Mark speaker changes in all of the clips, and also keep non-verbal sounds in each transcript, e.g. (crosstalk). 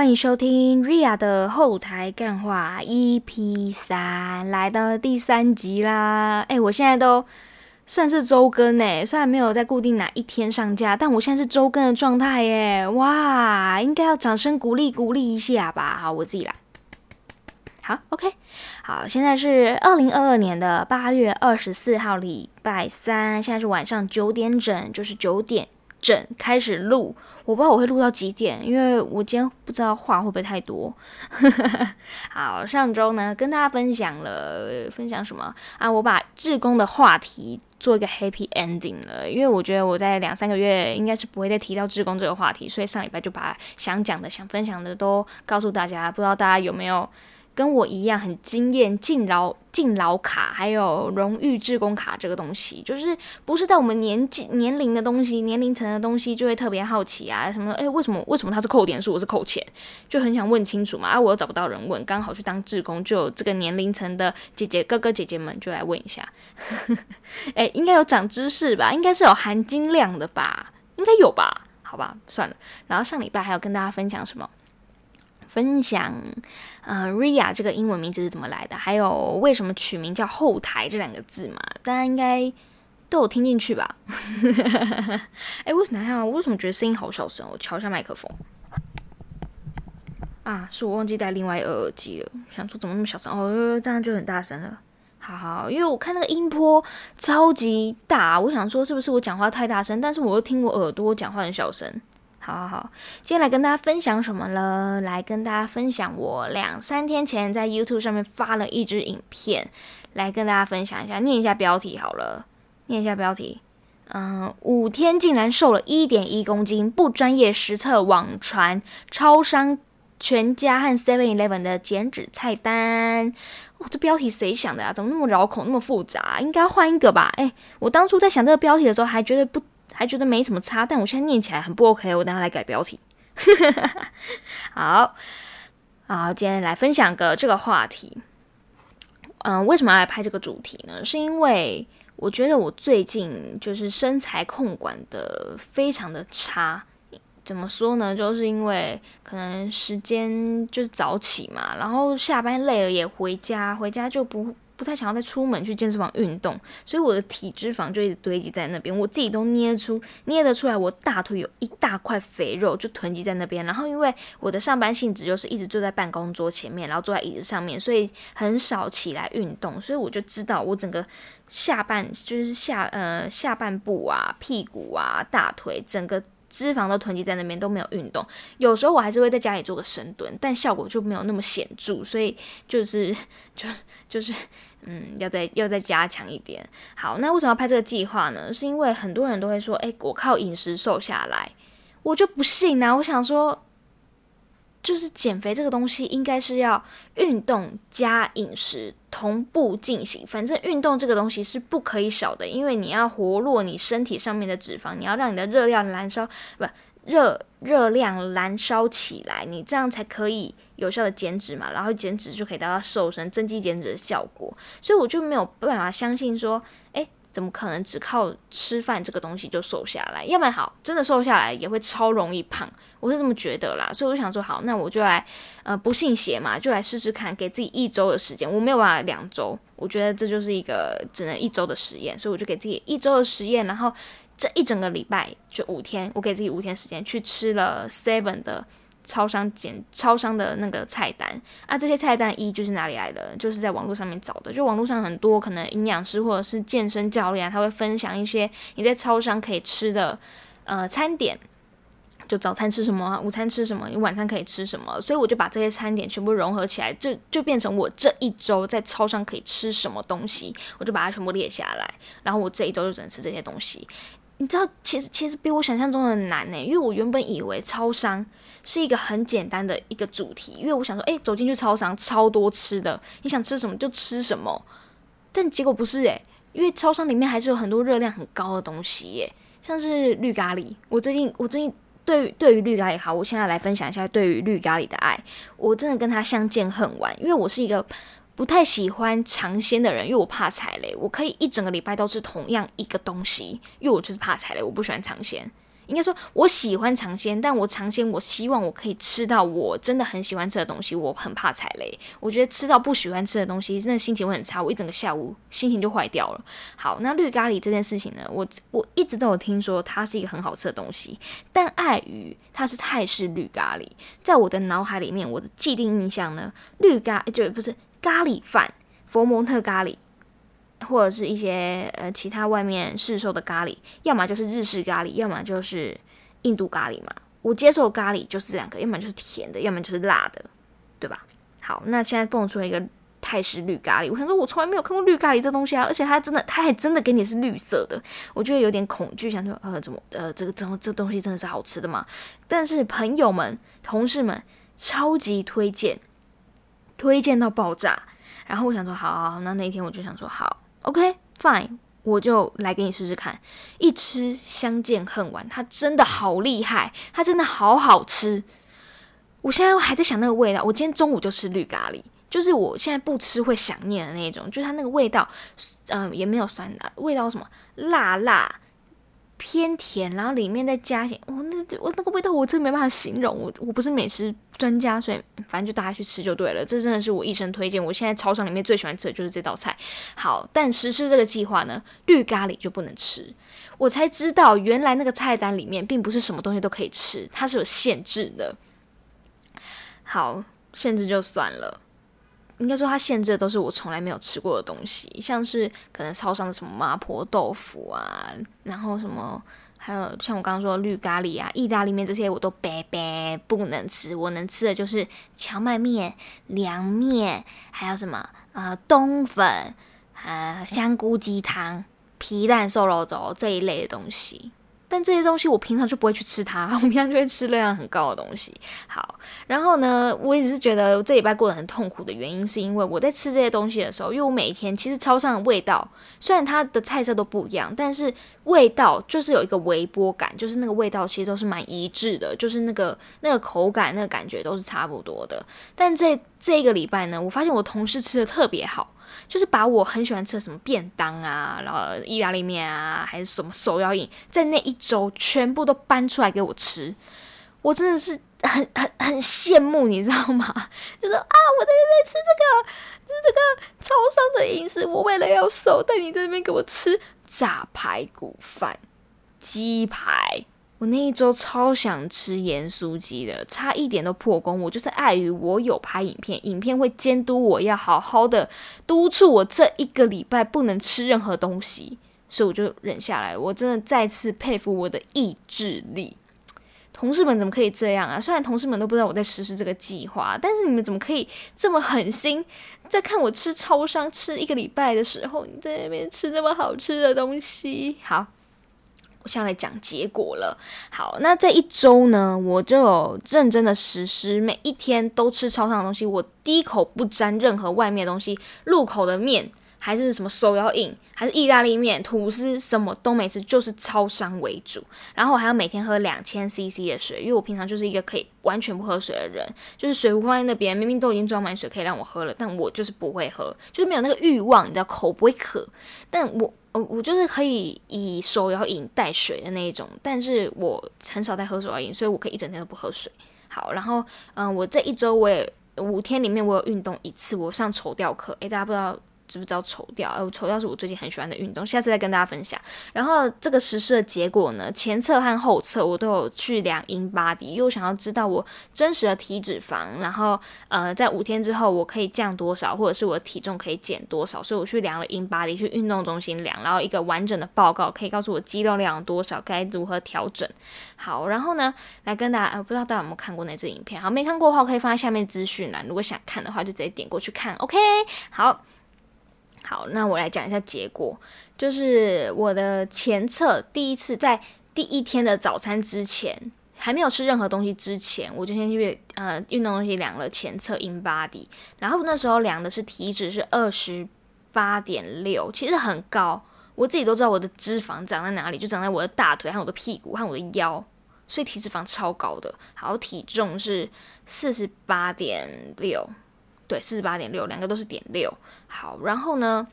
Speaker 1: 欢迎收听 Ria 的后台干话 EP 三，来到第三集啦！哎，我现在都算是周更呢，虽然没有在固定哪一天上架，但我现在是周更的状态耶！哇，应该要掌声鼓励鼓励一下吧？好，我自己来。好，OK，好，现在是二零二二年的八月二十四号，礼拜三，现在是晚上九点整，就是九点。整开始录，我不知道我会录到几点，因为我今天不知道话会不会太多。(laughs) 好，上周呢跟大家分享了分享什么啊？我把志工的话题做一个 happy ending 了，因为我觉得我在两三个月应该是不会再提到志工这个话题，所以上礼拜就把想讲的、想分享的都告诉大家。不知道大家有没有？跟我一样很惊艳敬劳敬劳卡，还有荣誉志工卡这个东西，就是不是在我们年纪年龄的东西、年龄层的东西，就会特别好奇啊，什么诶，为什么为什么他是扣点数，我是扣钱，就很想问清楚嘛。啊，我又找不到人问，刚好去当志工，就有这个年龄层的姐姐哥哥姐姐们就来问一下。(laughs) 诶，应该有长知识吧？应该是有含金量的吧？应该有吧？好吧，算了。然后上礼拜还有跟大家分享什么？分享，呃，Ria 这个英文名字是怎么来的？还有为什么取名叫后台这两个字嘛？大家应该都有听进去吧？(laughs) 哎，为什么呀？我为什么觉得声音好小声？我敲一下麦克风。啊，是我忘记带另外一个耳机了。想说怎么那么小声？哦，这样就很大声了。好好，因为我看那个音波超级大，我想说是不是我讲话太大声？但是我又听我耳朵讲话很小声。好好好，今天来跟大家分享什么了？来跟大家分享我两三天前在 YouTube 上面发了一支影片，来跟大家分享一下，念一下标题好了，念一下标题。嗯，五天竟然瘦了一点一公斤，不专业实测网传超商、全家和 Seven Eleven 的减脂菜单。哇，这标题谁想的啊？怎么那么绕口，那么复杂？应该换一个吧？哎，我当初在想这个标题的时候，还觉得不。还觉得没什么差，但我现在念起来很不 OK。我等下来改标题。好，好，今天来分享个这个话题。嗯，为什么要来拍这个主题呢？是因为我觉得我最近就是身材控管的非常的差。怎么说呢？就是因为可能时间就是早起嘛，然后下班累了也回家，回家就不。不太想要再出门去健身房运动，所以我的体脂肪就一直堆积在那边。我自己都捏出捏得出来，我大腿有一大块肥肉就囤积在那边。然后因为我的上班性质就是一直坐在办公桌前面，然后坐在椅子上面，所以很少起来运动。所以我就知道我整个下半就是下呃下半部啊、屁股啊、大腿整个。脂肪都囤积在那边，都没有运动。有时候我还是会在家里做个深蹲，但效果就没有那么显著，所以就是就是就是，嗯，要再要再加强一点。好，那为什么要拍这个计划呢？是因为很多人都会说，哎，我靠饮食瘦下来，我就不信啊！我想说。就是减肥这个东西，应该是要运动加饮食同步进行。反正运动这个东西是不可以少的，因为你要活络你身体上面的脂肪，你要让你的热量燃烧，不热热量燃烧起来，你这样才可以有效的减脂嘛。然后减脂就可以达到瘦身、增肌减脂的效果。所以我就没有办法相信说，诶。怎么可能只靠吃饭这个东西就瘦下来？要不然好，真的瘦下来也会超容易胖，我是这么觉得啦。所以我就想说，好，那我就来，呃，不信邪嘛，就来试试看，给自己一周的时间。我没有办法两周，我觉得这就是一个只能一周的实验，所以我就给自己一周的实验，然后这一整个礼拜就五天，我给自己五天时间去吃了 Seven 的。超商简超商的那个菜单啊，这些菜单一就是哪里来的？就是在网络上面找的。就网络上很多可能营养师或者是健身教练，他会分享一些你在超商可以吃的呃餐点，就早餐吃什么，午餐吃什么，你晚餐可以吃什么。所以我就把这些餐点全部融合起来，就就变成我这一周在超商可以吃什么东西，我就把它全部列下来，然后我这一周就只能吃这些东西。你知道，其实其实比我想象中的难呢，因为我原本以为超商是一个很简单的一个主题，因为我想说，诶，走进去超商超多吃的，你想吃什么就吃什么，但结果不是诶，因为超商里面还是有很多热量很高的东西耶，像是绿咖喱，我最近我最近对对于绿咖喱好，我现在来分享一下对于绿咖喱的爱，我真的跟他相见恨晚，因为我是一个。不太喜欢尝鲜的人，因为我怕踩雷。我可以一整个礼拜都吃同样一个东西，因为我就是怕踩雷，我不喜欢尝鲜。应该说我喜欢尝鲜，但我尝鲜，我希望我可以吃到我真的很喜欢吃的东西。我很怕踩雷，我觉得吃到不喜欢吃的东西，真的心情会很差，我一整个下午心情就坏掉了。好，那绿咖喱这件事情呢，我我一直都有听说它是一个很好吃的东西，但碍于它是泰式绿咖喱，在我的脑海里面，我的既定印象呢，绿咖就不是咖喱饭，佛蒙特咖喱。或者是一些呃其他外面市售的咖喱，要么就是日式咖喱，要么就是印度咖喱嘛。我接受咖喱就是这两个，要么就是甜的，要么就是辣的，对吧？好，那现在蹦出来一个泰式绿咖喱，我想说，我从来没有看过绿咖喱这东西啊，而且它真的，它还真的给你是绿色的，我觉得有点恐惧，想说呃怎么呃这个怎么这东西真的是好吃的吗？但是朋友们、同事们超级推荐，推荐到爆炸。然后我想说，好好好，那那一天我就想说好。OK，fine，我就来给你试试看。一吃相见恨晚，它真的好厉害，它真的好好吃。我现在还在想那个味道。我今天中午就吃绿咖喱，就是我现在不吃会想念的那种，就是它那个味道，嗯，也没有酸的，味道什么辣辣。偏甜，然后里面再加些，哦，那我那个味道我真没办法形容，我我不是美食专家，所以反正就大家去吃就对了。这真的是我一生推荐，我现在超市里面最喜欢吃的就是这道菜。好，但实施这个计划呢，绿咖喱就不能吃。我才知道原来那个菜单里面并不是什么东西都可以吃，它是有限制的。好，限制就算了。应该说，它限制的都是我从来没有吃过的东西，像是可能超商的什么麻婆豆腐啊，然后什么，还有像我刚刚说绿咖喱啊、意大利面这些，我都拜拜不能吃。我能吃的就是荞麦面、凉面，还有什么呃冬粉、呃香菇鸡汤、皮蛋瘦肉粥这一类的东西。但这些东西我平常就不会去吃它，(laughs) 我平常就会吃热量很高的东西。好，然后呢，我也是觉得这礼拜过得很痛苦的原因，是因为我在吃这些东西的时候，因为我每天其实超上的味道，虽然它的菜色都不一样，但是味道就是有一个微波感，就是那个味道其实都是蛮一致的，就是那个那个口感、那个感觉都是差不多的。但这这个礼拜呢，我发现我同事吃的特别好。就是把我很喜欢吃的什么便当啊，然后意大利面啊，还是什么手摇饮，在那一周全部都搬出来给我吃，我真的是很很很羡慕，你知道吗？就是啊，我在那边吃这个，就是这个超商的饮食，我为了要瘦，但你在那边给我吃炸排骨饭、鸡排。我那一周超想吃盐酥鸡的，差一点都破功。我就是碍于我有拍影片，影片会监督我要好好的督促我这一个礼拜不能吃任何东西，所以我就忍下来。我真的再次佩服我的意志力。同事们怎么可以这样啊？虽然同事们都不知道我在实施这个计划，但是你们怎么可以这么狠心，在看我吃超商吃一个礼拜的时候，你在那边吃那么好吃的东西？好。我现在来讲结果了。好，那这一周呢，我就有认真的实施，每一天都吃超商的东西，我第一口不沾任何外面的东西，入口的面。还是什么手摇饮，还是意大利面、吐司，什么都没吃，就是超商为主。然后我还要每天喝两千 CC 的水，因为我平常就是一个可以完全不喝水的人，就是水壶放在那边，明明都已经装满水可以让我喝了，但我就是不会喝，就是没有那个欲望，你知道口不会渴。但我哦我就是可以以手摇饮带水的那一种，但是我很少在喝手摇饮，所以我可以一整天都不喝水。好，然后嗯，我这一周我也五天里面我有运动一次，我上绸吊课，诶，大家不知道。知不知道丑掉？哎，丑掉是我最近很喜欢的运动，下次再跟大家分享。然后这个实施的结果呢，前侧和后侧我都有去量 in body，因为我想要知道我真实的体脂肪，然后呃，在五天之后我可以降多少，或者是我体重可以减多少，所以我去量了 in body，去运动中心量，然后一个完整的报告可以告诉我肌肉量多少，该如何调整。好，然后呢，来跟大家，呃，不知道大家有没有看过那支影片？好，没看过的话可以放在下面资讯栏，如果想看的话就直接点过去看。OK，好。好，那我来讲一下结果，就是我的前侧第一次在第一天的早餐之前，还没有吃任何东西之前，我就先去呃运动东西量了前侧 in body，然后那时候量的是体脂是二十八点六，其实很高，我自己都知道我的脂肪长在哪里，就长在我的大腿和我的屁股和我的腰，所以体脂肪超高的。好，体重是四十八点六。对，四十八点六，两个都是点六。好，然后呢？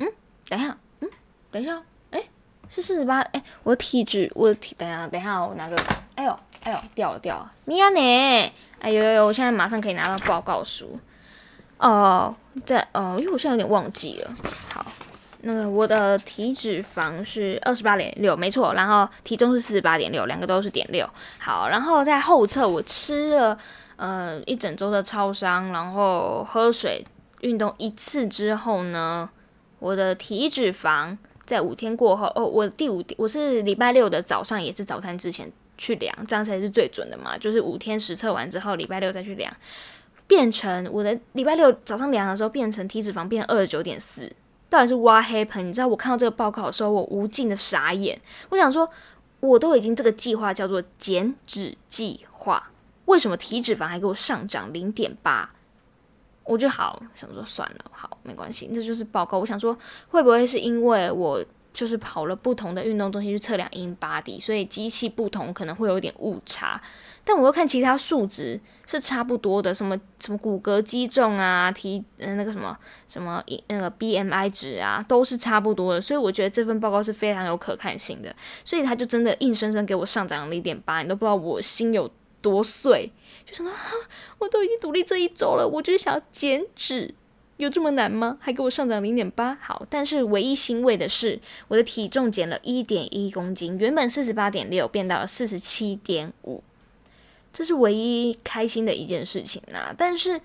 Speaker 1: 嗯，等一下，嗯，等一下，哎，是四十八。哎，我的体脂，我的体，等下等下，我拿个，哎呦哎呦，掉了掉了，咪呀呢？哎呦呦呦，我现在马上可以拿到报告书。哦，在哦，因为我现在有点忘记了。好，那个我的体脂肪是二十八点六，没错，然后体重是四十八点六，两个都是点六。好，然后在后侧我吃了呃一整周的超商，然后喝水、运动一次之后呢，我的体脂肪。在五天过后，哦，我第五天我是礼拜六的早上，也是早餐之前去量，这样才是最准的嘛。就是五天实测完之后，礼拜六再去量，变成我的礼拜六早上量的时候，变成体脂肪变二十九点四，到底是挖黑盆你知道我看到这个报告的时候，我无尽的傻眼。我想说，我都已经这个计划叫做减脂计划，为什么体脂肪还给我上涨零点八？我就好想说算了，好没关系，这就是报告。我想说会不会是因为我就是跑了不同的运动东西去测量 in body，所以机器不同可能会有点误差。但我又看其他数值是差不多的，什么什么骨骼肌重啊，体呃那个什么什么那个 BMI 值啊，都是差不多的。所以我觉得这份报告是非常有可看性的。所以他就真的硬生生给我上涨了一点八，你都不知道我心有多岁。就想说，我都已经独立这一周了，我就是想要减脂，有这么难吗？还给我上涨零点八，好，但是唯一欣慰的是，我的体重减了一点一公斤，原本四十八点六变到了四十七点五，这是唯一开心的一件事情啦。但是，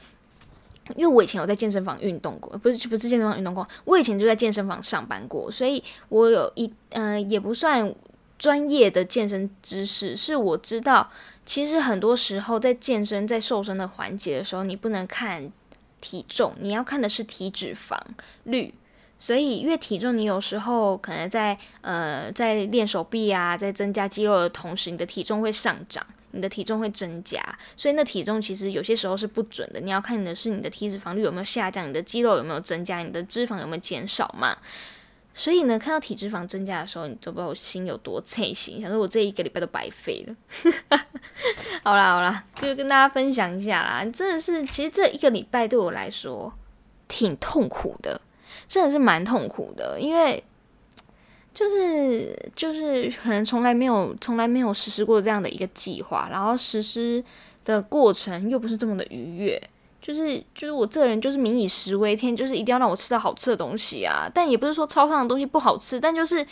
Speaker 1: 因为我以前有在健身房运动过，不是不是健身房运动过，我以前就在健身房上班过，所以我有一嗯，也不算专业的健身知识，是我知道。其实很多时候，在健身、在瘦身的环节的时候，你不能看体重，你要看的是体脂肪率。所以，因为体重，你有时候可能在呃在练手臂啊，在增加肌肉的同时，你的体重会上涨，你的体重会增加。所以，那体重其实有些时候是不准的。你要看你的是你的体脂肪率有没有下降，你的肌肉有没有增加，你的脂肪有没有减少嘛。所以呢，看到体脂肪增加的时候，你都不知道我心有多脆心，想说我这一个礼拜都白费了。(laughs) 好啦好啦，就跟大家分享一下啦，真的是，其实这一个礼拜对我来说挺痛苦的，真的是蛮痛苦的，因为就是就是可能从来没有从来没有实施过这样的一个计划，然后实施的过程又不是这么的愉悦。就是就是我这人就是民以食为天，就是一定要让我吃到好吃的东西啊！但也不是说超商的东西不好吃，但就是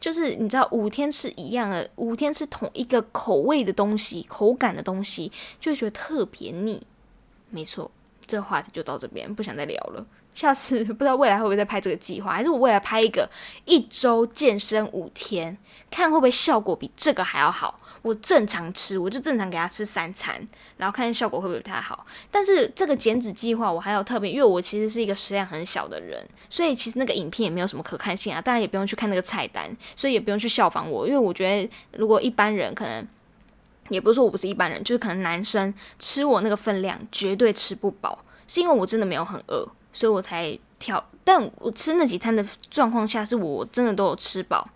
Speaker 1: 就是你知道，五天吃一样的，五天吃同一个口味的东西、口感的东西，就觉得特别腻。没错，这个话题就到这边，不想再聊了。下次不知道未来会不会再拍这个计划，还是我未来拍一个一周健身五天，看会不会效果比这个还要好。我正常吃，我就正常给他吃三餐，然后看效果会不会不太好。但是这个减脂计划我还有特别，因为我其实是一个食量很小的人，所以其实那个影片也没有什么可看性啊。大家也不用去看那个菜单，所以也不用去效仿我，因为我觉得如果一般人可能，也不是说我不是一般人，就是可能男生吃我那个分量绝对吃不饱，是因为我真的没有很饿，所以我才挑。但我吃那几餐的状况下，是我真的都有吃饱。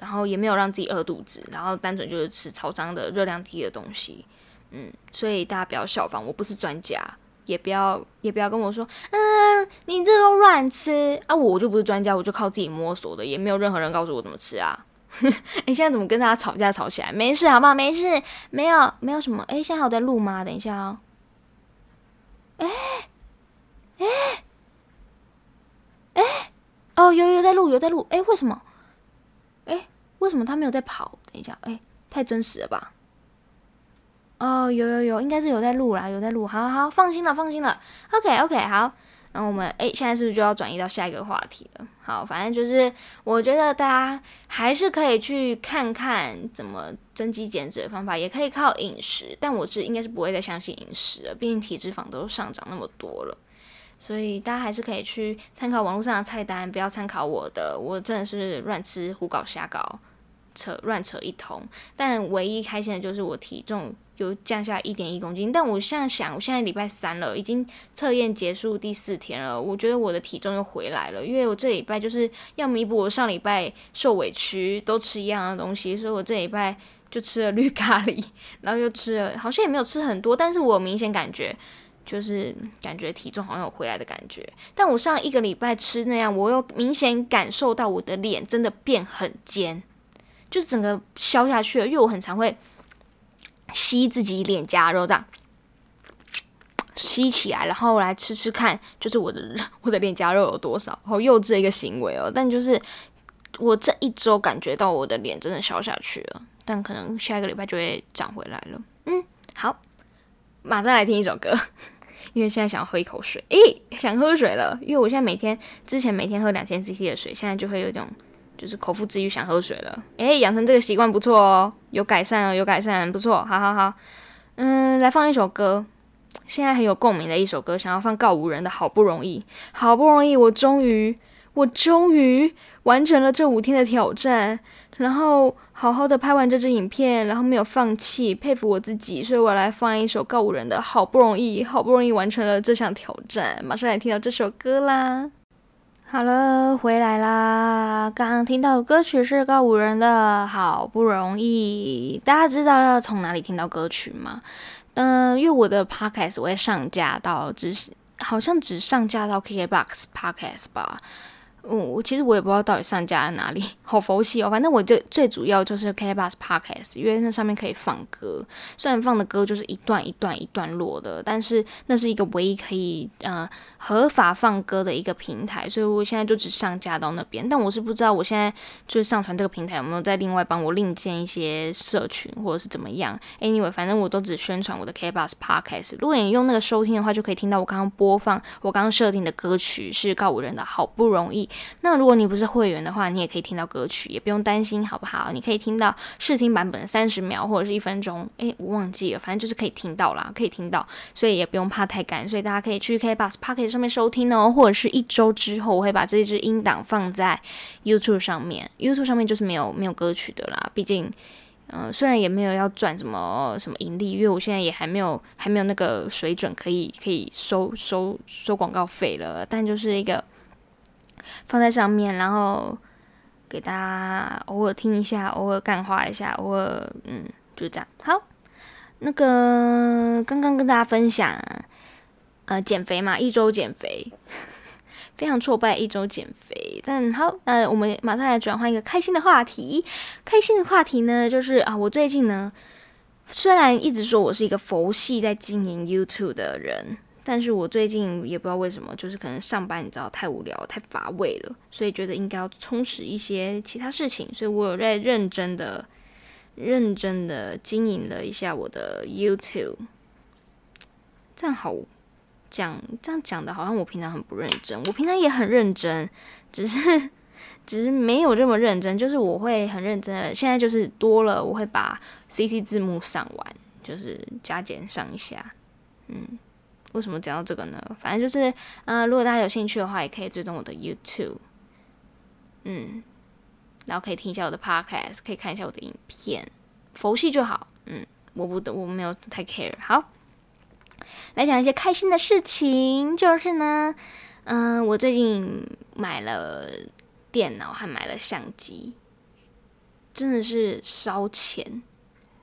Speaker 1: 然后也没有让自己饿肚子，然后单纯就是吃超脏的热量低的东西，嗯，所以大家不要效仿，我不是专家，也不要也不要跟我说，嗯，你这个乱吃啊，我就不是专家，我就靠自己摸索的，也没有任何人告诉我怎么吃啊。(laughs) 哎，现在怎么跟大家吵架吵起来？没事，好不好？没事，没有没有什么。哎，现在还有在录吗？等一下哦。哎哎哎，哦，有有在录，有在录。哎，为什么？哎，为什么他没有在跑？等一下，哎，太真实了吧？哦，有有有，应该是有在录啦，有在录。好好，放心了，放心了。OK OK，好，那我们哎，现在是不是就要转移到下一个话题了？好，反正就是我觉得大家还是可以去看看怎么增肌减脂的方法，也可以靠饮食，但我是应该是不会再相信饮食了，毕竟体脂肪都上涨那么多了。所以大家还是可以去参考网络上的菜单，不要参考我的，我真的是乱吃胡搞瞎搞，扯乱扯一通。但唯一开心的就是我体重有降下一点一公斤。但我现在想，我现在礼拜三了，已经测验结束第四天了，我觉得我的体重又回来了，因为我这礼拜就是要弥补我上礼拜受委屈，都吃一样的东西，所以我这礼拜就吃了绿咖喱，然后又吃了，好像也没有吃很多，但是我明显感觉。就是感觉体重好像有回来的感觉。但我上一个礼拜吃那样，我又明显感受到我的脸真的变很尖，就是整个消下去了。因为我很常会吸自己脸颊肉这样。吸起来，然后来吃吃看，就是我的 (laughs) 我的脸颊肉有多少，好幼稚的一个行为哦。但就是我这一周感觉到我的脸真的消下去了，但可能下一个礼拜就会长回来了。嗯，好，马上来听一首歌，因为现在想喝一口水，诶，想喝水了。因为我现在每天之前每天喝两千 CC 的水，现在就会有一种就是口腹之欲想喝水了。诶，养成这个习惯不错哦，有改善哦，有改善，不错，好好好。嗯，来放一首歌。现在很有共鸣的一首歌，想要放告五人的好不容易，好不容易，我终于，我终于完成了这五天的挑战，然后好好的拍完这支影片，然后没有放弃，佩服我自己，所以我来放一首告五人的好不容易，好不容易完成了这项挑战，马上来听到这首歌啦。好了，回来啦，刚刚听到的歌曲是告五人的好不容易，大家知道要从哪里听到歌曲吗？嗯，因为我的 podcast 我会上架到只是好像只上架到 KKBOX podcast 吧。嗯，我其实我也不知道到底上架在哪里，(laughs) 好佛系哦。反正我就最主要就是 K Bus Podcast，因为那上面可以放歌。虽然放的歌就是一段一段一段落的，但是那是一个唯一可以呃合法放歌的一个平台，所以我现在就只上架到那边。但我是不知道我现在就是上传这个平台有没有再另外帮我另建一些社群或者是怎么样。Anyway，反正我都只宣传我的 K Bus Podcast。如果你用那个收听的话，就可以听到我刚刚播放我刚刚设定的歌曲是告五人的好不容易。那如果你不是会员的话，你也可以听到歌曲，也不用担心，好不好？你可以听到试听版本三十秒或者是一分钟，诶，我忘记了，反正就是可以听到啦，可以听到，所以也不用怕太干，所以大家可以去 K Bus Pocket 上面收听哦，或者是一周之后我会把这一支音档放在 YouTube 上面，YouTube 上面就是没有没有歌曲的啦，毕竟，嗯，虽然也没有要赚什么什么盈利，因为我现在也还没有还没有那个水准可以可以收收收广告费了，但就是一个。放在上面，然后给大家偶尔听一下，偶尔干化一下，偶尔嗯，就这样。好，那个刚刚跟大家分享，呃，减肥嘛，一周减肥，(laughs) 非常挫败，一周减肥。但好，那我们马上来转换一个开心的话题。开心的话题呢，就是啊，我最近呢，虽然一直说我是一个佛系在经营 YouTube 的人。但是我最近也不知道为什么，就是可能上班你知道太无聊、太乏味了，所以觉得应该要充实一些其他事情，所以我有在认真的、认真的经营了一下我的 YouTube。这样好讲，这样讲的好像我平常很不认真，我平常也很认真，只是 (laughs) 只是没有这么认真，就是我会很认真的，现在就是多了，我会把 CC 字幕上完，就是加减上一下，嗯。为什么讲到这个呢？反正就是，嗯，如果大家有兴趣的话，也可以追踪我的 YouTube，嗯，然后可以听一下我的 Podcast，可以看一下我的影片，佛系就好，嗯，我不，我没有太 care。好，来讲一些开心的事情，就是呢，嗯，我最近买了电脑，还买了相机，真的是烧钱。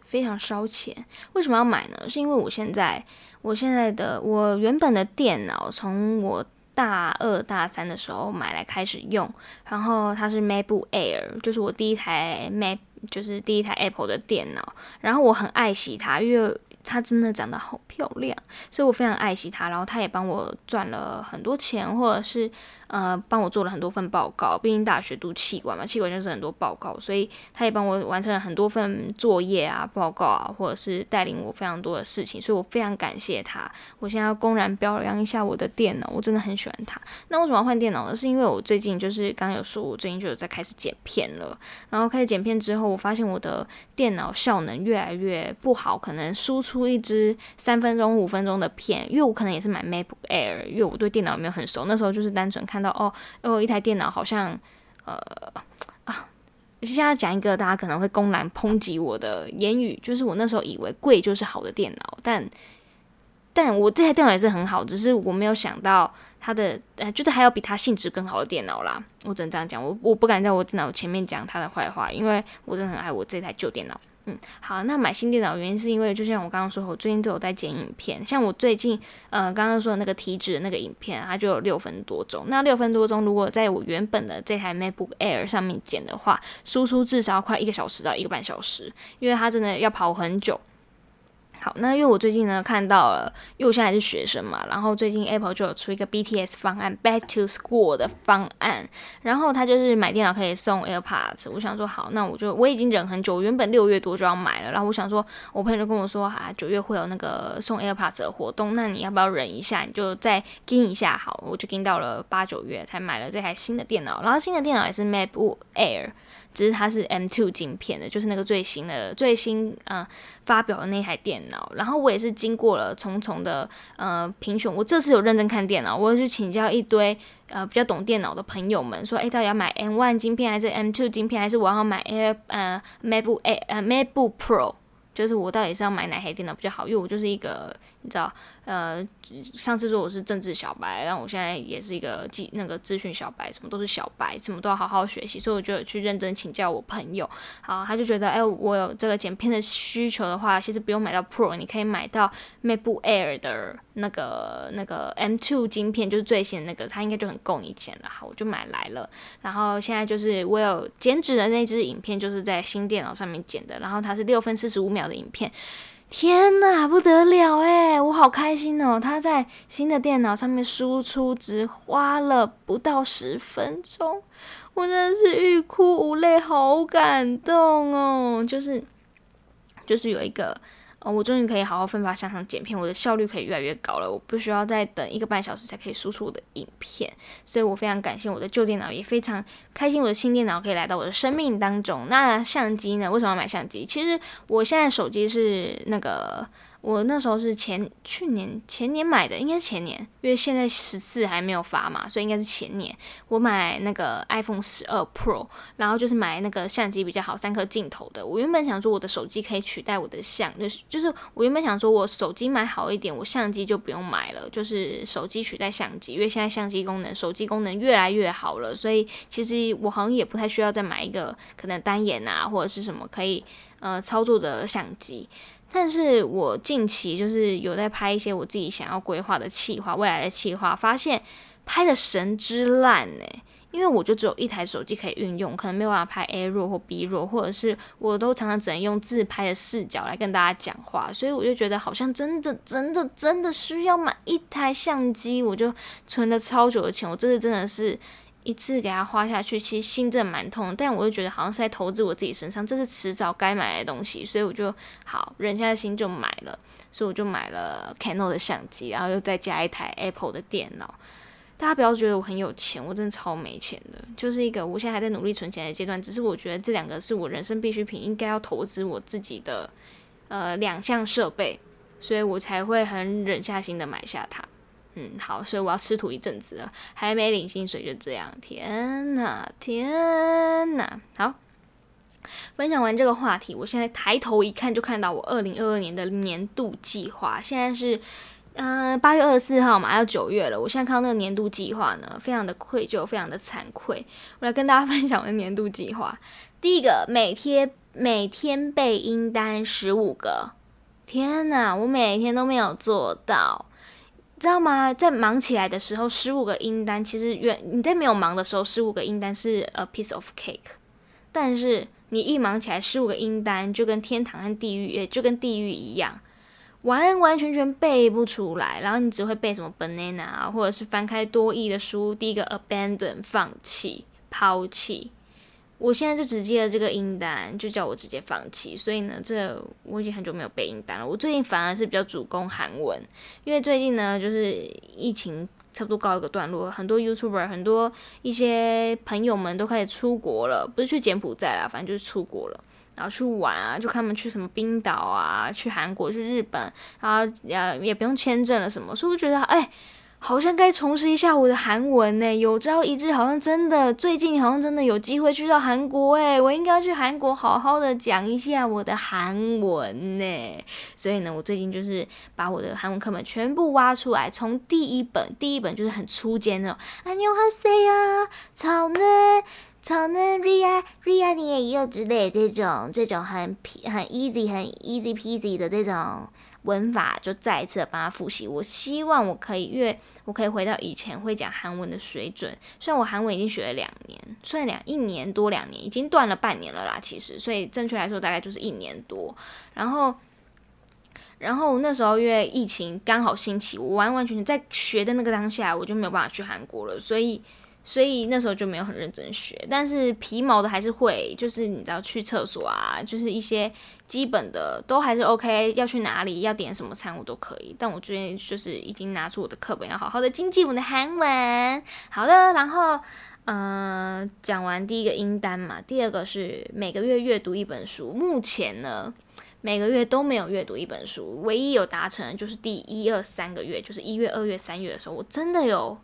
Speaker 1: 非常烧钱，为什么要买呢？是因为我现在，我现在的我原本的电脑，从我大二大三的时候买来开始用，然后它是 MacBook Air，就是我第一台 Mac，就是第一台 Apple 的电脑，然后我很爱惜它，因为它真的长得好漂亮，所以我非常爱惜它，然后它也帮我赚了很多钱，或者是。呃，帮我做了很多份报告，毕竟大学读气管嘛，气管就是很多报告，所以他也帮我完成了很多份作业啊、报告啊，或者是带领我非常多的事情，所以我非常感谢他。我现在要公然表扬一下我的电脑，我真的很喜欢它。那为什么要换电脑呢？是因为我最近就是刚刚有说，我最近就有在开始剪片了，然后开始剪片之后，我发现我的电脑效能越来越不好，可能输出一支三分钟、五分钟的片，因为我可能也是买 MacBook Air，因为我对电脑没有很熟，那时候就是单纯看。看到哦，哦，一台电脑好像，呃啊，现在讲一个大家可能会公然抨击我的言语，就是我那时候以为贵就是好的电脑，但但我这台电脑也是很好，只是我没有想到它的，呃，就是还有比它性质更好的电脑啦。我只能这样讲，我我不敢在我电脑前面讲它的坏话，因为我真的很爱我这台旧电脑。嗯，好，那买新电脑原因是因为，就像我刚刚说，我最近都有在剪影片。像我最近，呃，刚刚说的那个体脂的那个影片，它就有六分多钟。那六分多钟，如果在我原本的这台 MacBook Air 上面剪的话，输出至少要快一个小时到一个半小时，因为它真的要跑很久。好，那因为我最近呢看到了，因为我现在是学生嘛，然后最近 Apple 就有出一个 BTS 方案，Back to School 的方案，然后他就是买电脑可以送 AirPods。我想说好，那我就我已经忍很久，原本六月多就要买了，然后我想说，我朋友就跟我说啊，九月会有那个送 AirPods 的活动，那你要不要忍一下？你就再盯一下，好，我就盯到了八九月才买了这台新的电脑，然后新的电脑也是 MacBook Air。只是它是 M2 镜片的，就是那个最新的、最新呃发表的那台电脑。然后我也是经过了重重的呃评选，我这次有认真看电脑，我去请教一堆呃比较懂电脑的朋友们，说，诶，到底要买 M1 镜片还是 M2 镜片，还是我要买 Air 呃 MacBook Air 呃 MacBook Pro？就是我到底是要买哪台电脑比较好？因为我就是一个你知道。呃，上次说我是政治小白，然后我现在也是一个记那个资讯小白，什么都是小白，什么都要好好学习，所以我就去认真请教我朋友。好，他就觉得，哎，我有这个剪片的需求的话，其实不用买到 Pro，你可以买到 MacBook Air 的那个那个 M2 晶片，就是最新那个，它应该就很够你剪了。好，我就买来了。然后现在就是我有剪纸的那支影片，就是在新电脑上面剪的，然后它是六分四十五秒的影片。天呐，不得了，好开心哦！他在新的电脑上面输出只花了不到十分钟，我真的是欲哭无泪，好感动哦！就是，就是有一个。呃我终于可以好好奋发向上剪片，我的效率可以越来越高了。我不需要再等一个半小时才可以输出我的影片，所以我非常感谢我的旧电脑，也非常开心我的新电脑可以来到我的生命当中。那相机呢？为什么要买相机？其实我现在手机是那个。我那时候是前去年前年买的，应该是前年，因为现在十四还没有发嘛，所以应该是前年。我买那个 iPhone 十二 Pro，然后就是买那个相机比较好，三颗镜头的。我原本想说我的手机可以取代我的相，就是就是我原本想说我手机买好一点，我相机就不用买了，就是手机取代相机，因为现在相机功能、手机功能越来越好了，所以其实我好像也不太需要再买一个可能单眼啊或者是什么可以呃操作的相机。但是我近期就是有在拍一些我自己想要规划的企划，未来的企划，发现拍的神之烂呢。因为我就只有一台手机可以运用，可能没有办法拍 A 弱或 B 弱，或者是我都常常只能用自拍的视角来跟大家讲话，所以我就觉得好像真的真的真的需要买一台相机，我就存了超久的钱，我这次真的是。一次给他花下去，其实心真的蛮痛，但我就觉得好像是在投资我自己身上，这是迟早该买的东西，所以我就好忍下心就买了，所以我就买了 Canon 的相机，然后又再加一台 Apple 的电脑。大家不要觉得我很有钱，我真的超没钱的，就是一个我现在还在努力存钱的阶段。只是我觉得这两个是我人生必需品，应该要投资我自己的呃两项设备，所以我才会很忍下心的买下它。嗯，好，所以我要吃土一阵子了，还没领薪水就这样，天呐，天呐，好，分享完这个话题，我现在抬头一看就看到我二零二二年的年度计划，现在是嗯八月二十四号嘛，要九月了，我现在看到那个年度计划呢，非常的愧疚，非常的惭愧，我来跟大家 (laughs) 分享我的年度计划，第一个，每天每天背音单十五个，天呐，我每天都没有做到。知道吗？在忙起来的时候，十五个音单其实原你在没有忙的时候，十五个音单是 a piece of cake。但是你一忙起来，十五个音单就跟天堂和地狱，也就跟地狱一样，完完全全背不出来。然后你只会背什么 banana，或者是翻开多义的书，第一个 abandon 放弃、抛弃。我现在就只记得这个音单，就叫我直接放弃。所以呢，这我已经很久没有背音单了。我最近反而是比较主攻韩文，因为最近呢，就是疫情差不多告一个段落，很多 YouTuber、很多一些朋友们都开始出国了，不是去柬埔寨啦，反正就是出国了，然后去玩啊，就看他们去什么冰岛啊，去韩国、去日本，然后也也不用签证了什么，所以我觉得，哎。好像该重拾一下我的韩文呢，有朝一日好像真的，最近好像真的有机会去到韩国诶，我应该去韩国好好的讲一下我的韩文呢。所以呢，我最近就是把我的韩文课本全部挖出来，从第一本，第一本就是很初阶的，안녕하세 요， 超嫩。 从呢 Ria Ria 你也有之类这种这种很很 easy 很 easy peasy 的这种 文法，就再一次的帮他复习。我希望我可以，因为我可以回到以前会讲韩文的水准。虽然我韩文已经学了两年，算两一年多两年，已经断了半年了啦。其实，所以正确来说大概就是一年多。然后。然后那时候因为疫情刚好兴起，我完完全全在学的那个当下，我就没有办法去韩国了，所以所以那时候就没有很认真学。但是皮毛的还是会，就是你知道去厕所啊，就是一些基本的都还是 OK。要去哪里，要点什么餐，我都可以。但我最近就是已经拿出我的课本，要好好的精进我的韩文。好的，然后嗯，讲完第一个音单嘛，第二个是每个月阅读一本书。目前呢。每个月都没有阅读一本书，唯一有达成的就是第一二三个月，就是一月、二月、三月的时候，我真的有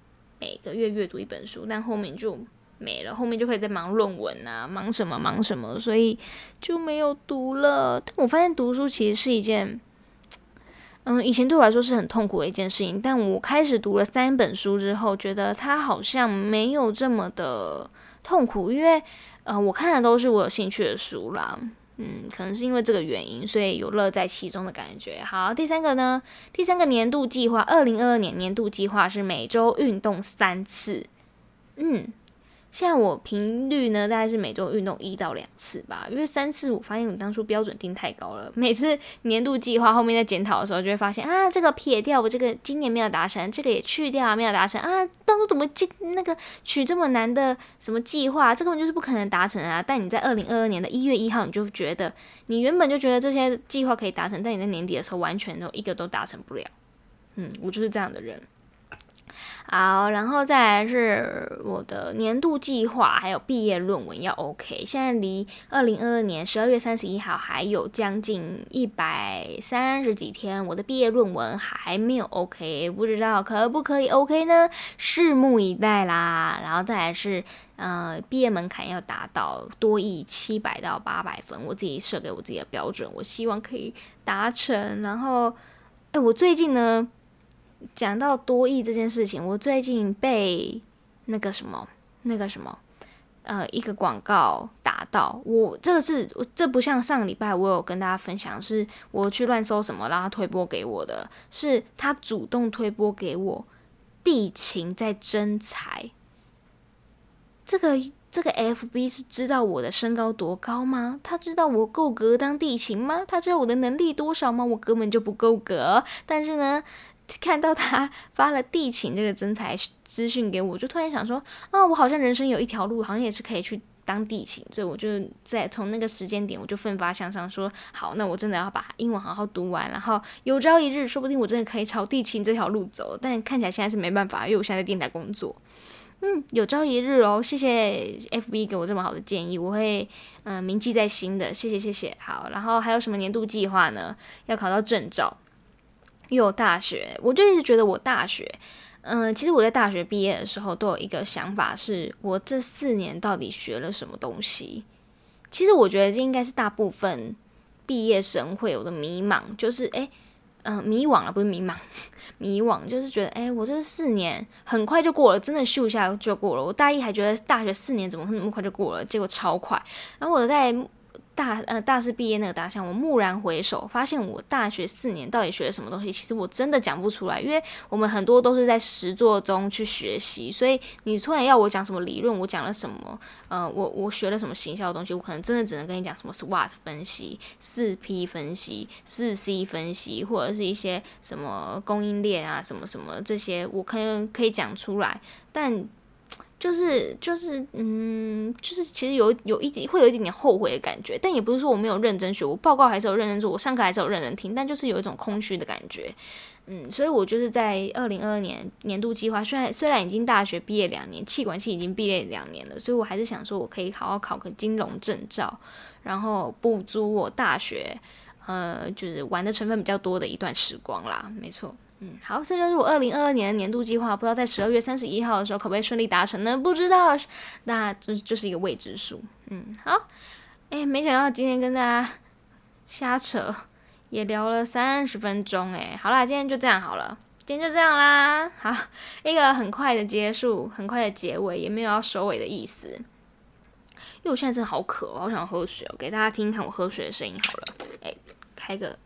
Speaker 1: 每个月阅读一本书，但后面就没了，后面就可以在忙论文啊，忙什么忙什么，所以就没有读了。但我发现读书其实是一件，(tsk) 嗯，以前对我来说是很痛苦的一件事情，但我开始读了三本书之后，觉得它好像没有这么的痛苦，因为呃，我看的都是我有兴趣的书啦。嗯，可能是因为这个原因，所以有乐在其中的感觉。好，第三个呢？第三个年度计划，二零二二年年度计划是每周运动三次。嗯。现在我频率呢，大概是每周运动一到两次吧，因为三次我发现我当初标准定太高了。每次年度计划后面在检讨的时候，就会发现啊，这个撇掉，我这个今年没有达成，这个也去掉，没有达成啊。当初怎么进那个取这么难的什么计划，这根本就是不可能达成啊。但你在二零二二年的一月一号，你就觉得你原本就觉得这些计划可以达成，但你在年底的时候完全都一个都达成不了。嗯，我就是这样的人。好，然后再来是我的年度计划，还有毕业论文要 OK。现在离二零二二年十二月三十一号还有将近一百三十几天，我的毕业论文还没有 OK，不知道可不可以 OK 呢？拭目以待啦。然后再来是，呃，毕业门槛要达到多亿七百到八百分，我自己设给我自己的标准，我希望可以达成。然后，哎，我最近呢？讲到多益这件事情，我最近被那个什么、那个什么，呃，一个广告打到。我这个是，这不像上礼拜我有跟大家分享，是我去乱搜什么，让他推播给我的，是他主动推播给我。地勤在征才，这个这个 FB 是知道我的身高多高吗？他知道我够格当地勤吗？他知道我的能力多少吗？我根本就不够格。但是呢。看到他发了地勤这个征才资讯给我，就突然想说，啊，我好像人生有一条路，好像也是可以去当地勤，所以我就在从那个时间点，我就奋发向上，说好，那我真的要把英文好好读完，然后有朝一日，说不定我真的可以朝地勤这条路走。但看起来现在是没办法，因为我现在在电台工作。嗯，有朝一日哦，谢谢 FB 给我这么好的建议，我会嗯铭记在心的，谢谢谢谢。好，然后还有什么年度计划呢？要考到证照。有大学，我就一直觉得我大学，嗯，其实我在大学毕业的时候都有一个想法，是我这四年到底学了什么东西。其实我觉得这应该是大部分毕业生会有的迷茫，就是诶，嗯，迷惘了，不是迷茫，(laughs) 迷惘就是觉得诶，我这四年很快就过了，真的咻一下就过了。我大一还觉得大学四年怎么会那么快就过了，结果超快。然后我在。大呃大四毕业那个大象，我蓦然回首，发现我大学四年到底学了什么东西？其实我真的讲不出来，因为我们很多都是在实作中去学习，所以你突然要我讲什么理论，我讲了什么？呃，我我学了什么行销的东西？我可能真的只能跟你讲什么 SWOT 分析、四 P 分析、四 C 分析，或者是一些什么供应链啊，什么什么这些，我可能可以讲出来，但。就是就是嗯，就是其实有有一点会有一点点后悔的感觉，但也不是说我没有认真学，我报告还是有认真做，我上课还是有认真听，但就是有一种空虚的感觉，嗯，所以我就是在二零二二年年度计划，虽然虽然已经大学毕业两年，气管系已经毕业两年了，所以我还是想说我可以好好考个金融证照，然后补足我大学呃就是玩的成分比较多的一段时光啦，没错。嗯，好，这就是我二零二二年的年度计划，不知道在十二月三十一号的时候可不可以顺利达成呢？不知道，那就是就是一个未知数。嗯，好，哎，没想到今天跟大家瞎扯，也聊了三十分钟，哎，好啦，今天就这样好了，今天就这样啦，好，一个很快的结束，很快的结尾，也没有要收尾的意思。因为我现在真的好渴，我好想喝水哦，给大家听看我喝水的声音好了。哎，开个，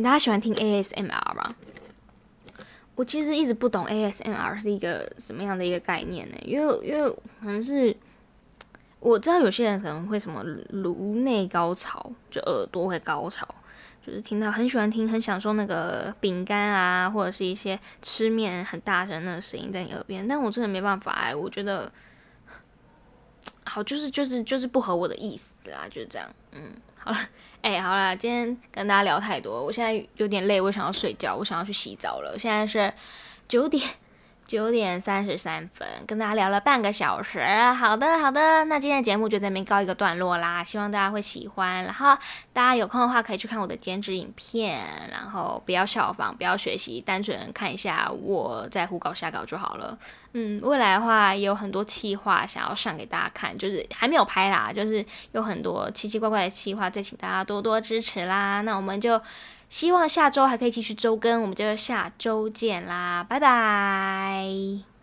Speaker 1: 大家喜欢听 ASMR 吗？我其实一直不懂 ASMR 是一个什么样的一个概念呢？因为因为可能是我知道有些人可能会什么颅内高潮，就耳朵会高潮。就是听到很喜欢听，很享受那个饼干啊，或者是一些吃面很大声那个声音在你耳边，但我真的没办法哎，我觉得好就是就是就是不合我的意思啦，就是这样，嗯，好了，哎，好了，今天跟大家聊太多，我现在有点累，我想要睡觉，我想要去洗澡了，现在是九点。九点三十三分，跟大家聊了半个小时。好的，好的，那今天的节目就这边告一个段落啦。希望大家会喜欢，然后大家有空的话可以去看我的剪纸影片，然后不要效仿，不要学习，单纯看一下我在胡搞瞎搞就好了。嗯，未来的话也有很多企划想要上给大家看，就是还没有拍啦，就是有很多奇奇怪怪的企划，再请大家多多支持啦。那我们就。希望下周还可以继续周更，我们就下周见啦，拜拜。